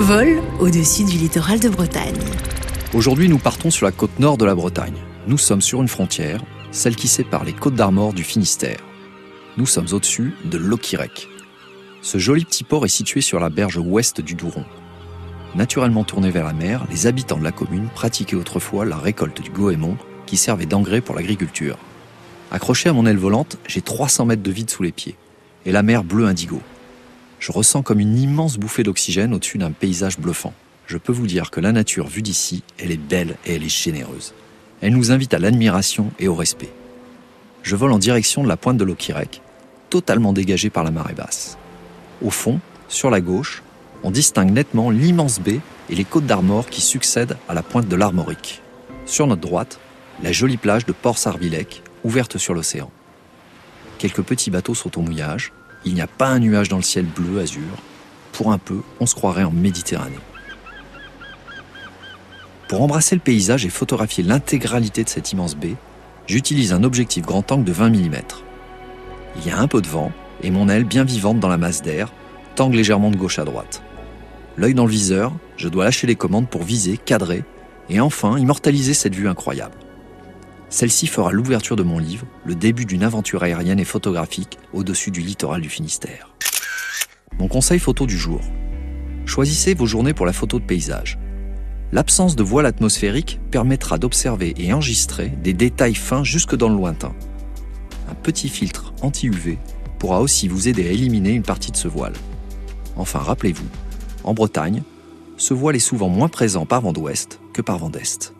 Vol au-dessus du littoral de Bretagne. Aujourd'hui, nous partons sur la côte nord de la Bretagne. Nous sommes sur une frontière, celle qui sépare les côtes d'Armor du Finistère. Nous sommes au-dessus de Loquirec. Ce joli petit port est situé sur la berge ouest du Douron. Naturellement tourné vers la mer, les habitants de la commune pratiquaient autrefois la récolte du goémon qui servait d'engrais pour l'agriculture. Accroché à mon aile volante, j'ai 300 mètres de vide sous les pieds et la mer bleu indigo. Je ressens comme une immense bouffée d'oxygène au-dessus d'un paysage bluffant. Je peux vous dire que la nature vue d'ici, elle est belle et elle est généreuse. Elle nous invite à l'admiration et au respect. Je vole en direction de la pointe de l'Okirek, totalement dégagée par la marée basse. Au fond, sur la gauche, on distingue nettement l'immense baie et les côtes d'Armor qui succèdent à la pointe de l'Armorique. Sur notre droite, la jolie plage de Port-Sarvilec, ouverte sur l'océan. Quelques petits bateaux sont au mouillage, il n'y a pas un nuage dans le ciel bleu azur. Pour un peu, on se croirait en Méditerranée. Pour embrasser le paysage et photographier l'intégralité de cette immense baie, j'utilise un objectif grand angle de 20 mm. Il y a un peu de vent et mon aile bien vivante dans la masse d'air tangue légèrement de gauche à droite. L'œil dans le viseur, je dois lâcher les commandes pour viser, cadrer et enfin immortaliser cette vue incroyable. Celle-ci fera l'ouverture de mon livre, le début d'une aventure aérienne et photographique au-dessus du littoral du Finistère. Mon conseil photo du jour. Choisissez vos journées pour la photo de paysage. L'absence de voile atmosphérique permettra d'observer et enregistrer des détails fins jusque dans le lointain. Un petit filtre anti-UV pourra aussi vous aider à éliminer une partie de ce voile. Enfin, rappelez-vous, en Bretagne, ce voile est souvent moins présent par vent d'ouest que par vent d'est.